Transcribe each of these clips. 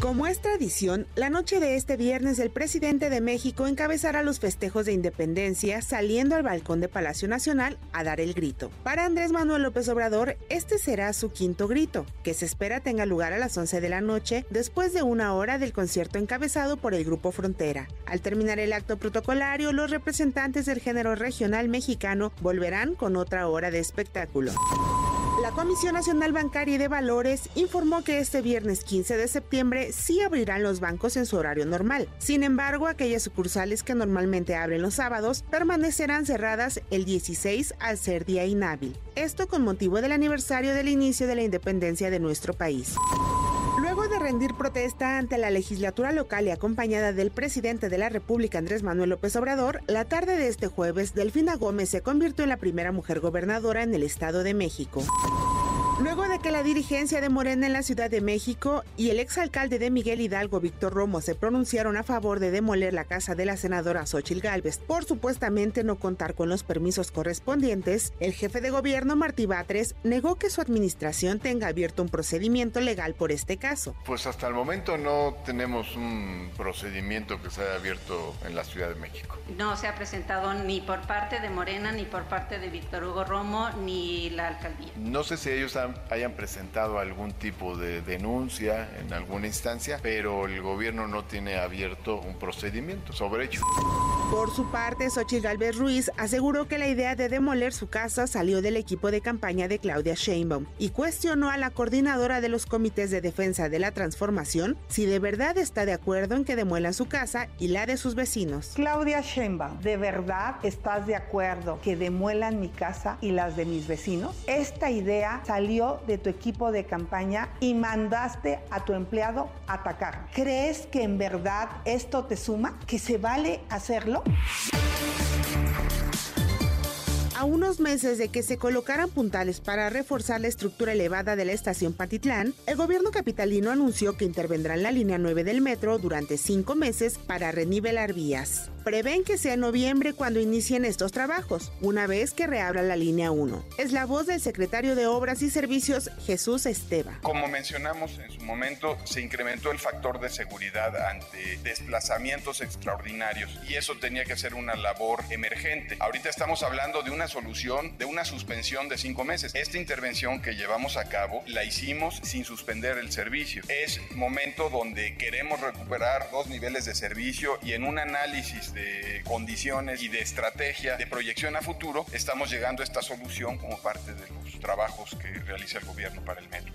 Como es tradición, la noche de este viernes el presidente de México encabezará los festejos de independencia saliendo al balcón de Palacio Nacional a dar el grito. Para Andrés Manuel López Obrador, este será su quinto grito, que se espera tenga lugar a las 11 de la noche después de una hora del concierto encabezado por el Grupo Frontera. Al terminar el acto protocolario, los representantes del género regional mexicano volverán con otra hora de espectáculo. La Comisión Nacional Bancaria y de Valores informó que este viernes 15 de septiembre sí abrirán los bancos en su horario normal. Sin embargo, aquellas sucursales que normalmente abren los sábados permanecerán cerradas el 16 al ser día inhábil. Esto con motivo del aniversario del inicio de la independencia de nuestro país. Rendir protesta ante la legislatura local y acompañada del presidente de la República Andrés Manuel López Obrador, la tarde de este jueves, Delfina Gómez se convirtió en la primera mujer gobernadora en el Estado de México. Luego de que la dirigencia de Morena en la Ciudad de México y el exalcalde de Miguel Hidalgo, Víctor Romo, se pronunciaron a favor de demoler la casa de la senadora Xochil Gálvez por supuestamente no contar con los permisos correspondientes, el jefe de gobierno Martí Batres negó que su administración tenga abierto un procedimiento legal por este caso. Pues hasta el momento no tenemos un procedimiento que se haya abierto en la Ciudad de México. No se ha presentado ni por parte de Morena, ni por parte de Víctor Hugo Romo, ni la alcaldía. No sé si ellos han hayan presentado algún tipo de denuncia en alguna instancia, pero el gobierno no tiene abierto un procedimiento sobre ello. Por su parte, Xochitl Galvez Ruiz aseguró que la idea de demoler su casa salió del equipo de campaña de Claudia Sheinbaum y cuestionó a la coordinadora de los comités de defensa de la transformación si de verdad está de acuerdo en que demuelan su casa y la de sus vecinos. Claudia Sheinbaum, ¿de verdad estás de acuerdo que demuelan mi casa y las de mis vecinos? Esta idea salió de tu equipo de campaña y mandaste a tu empleado atacar. ¿Crees que en verdad esto te suma? ¿Que se vale hacerlo? Unos meses de que se colocaran puntales para reforzar la estructura elevada de la estación Patitlán, el gobierno capitalino anunció que intervendrá en la línea 9 del metro durante cinco meses para renivelar vías. Prevén que sea en noviembre cuando inicien estos trabajos, una vez que reabra la línea 1. Es la voz del secretario de Obras y Servicios, Jesús Esteva. Como mencionamos en su momento, se incrementó el factor de seguridad ante desplazamientos extraordinarios y eso tenía que ser una labor emergente. Ahorita estamos hablando de una solución de una suspensión de cinco meses. Esta intervención que llevamos a cabo la hicimos sin suspender el servicio. Es momento donde queremos recuperar dos niveles de servicio y en un análisis de condiciones y de estrategia de proyección a futuro estamos llegando a esta solución como parte de los trabajos que realiza el gobierno para el metro.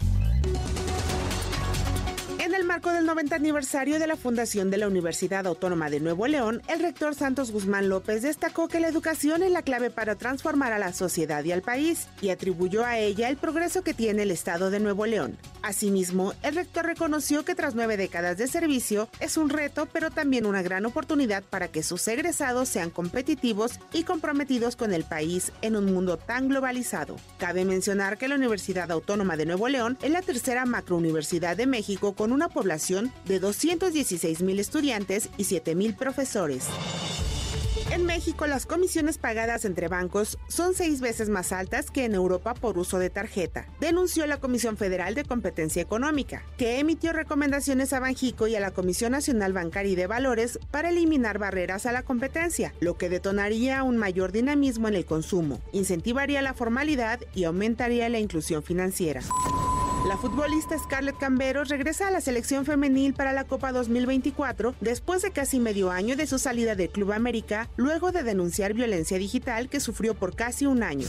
Marco del 90 aniversario de la fundación de la Universidad Autónoma de Nuevo León, el rector Santos Guzmán López destacó que la educación es la clave para transformar a la sociedad y al país y atribuyó a ella el progreso que tiene el Estado de Nuevo León. Asimismo, el rector reconoció que tras nueve décadas de servicio es un reto, pero también una gran oportunidad para que sus egresados sean competitivos y comprometidos con el país en un mundo tan globalizado. Cabe mencionar que la Universidad Autónoma de Nuevo León es la tercera macrouniversidad de México con una población de 216 mil estudiantes y 7 mil profesores. En México, las comisiones pagadas entre bancos son seis veces más altas que en Europa por uso de tarjeta, denunció la Comisión Federal de Competencia Económica, que emitió recomendaciones a Banjico y a la Comisión Nacional Bancaria y de Valores para eliminar barreras a la competencia, lo que detonaría un mayor dinamismo en el consumo, incentivaría la formalidad y aumentaría la inclusión financiera. La futbolista Scarlett Camberos regresa a la selección femenil para la Copa 2024 después de casi medio año de su salida del Club América, luego de denunciar violencia digital que sufrió por casi un año.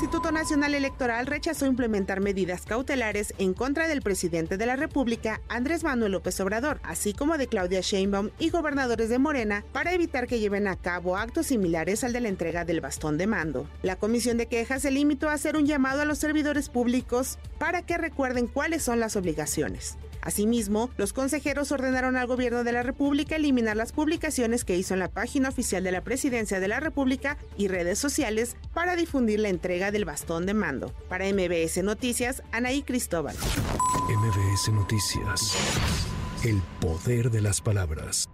Instituto Nacional Electoral rechazó implementar medidas cautelares en contra del presidente de la República, Andrés Manuel López Obrador, así como de Claudia Sheinbaum y gobernadores de Morena, para evitar que lleven a cabo actos similares al de la entrega del bastón de mando. La Comisión de Quejas se limitó a hacer un llamado a los servidores públicos para que recuerden cuáles son las obligaciones. Asimismo, los consejeros ordenaron al gobierno de la República eliminar las publicaciones que hizo en la página oficial de la Presidencia de la República y redes sociales para difundir la entrega del bastón de mando. Para MBS Noticias, Anaí Cristóbal. MBS Noticias. El poder de las palabras.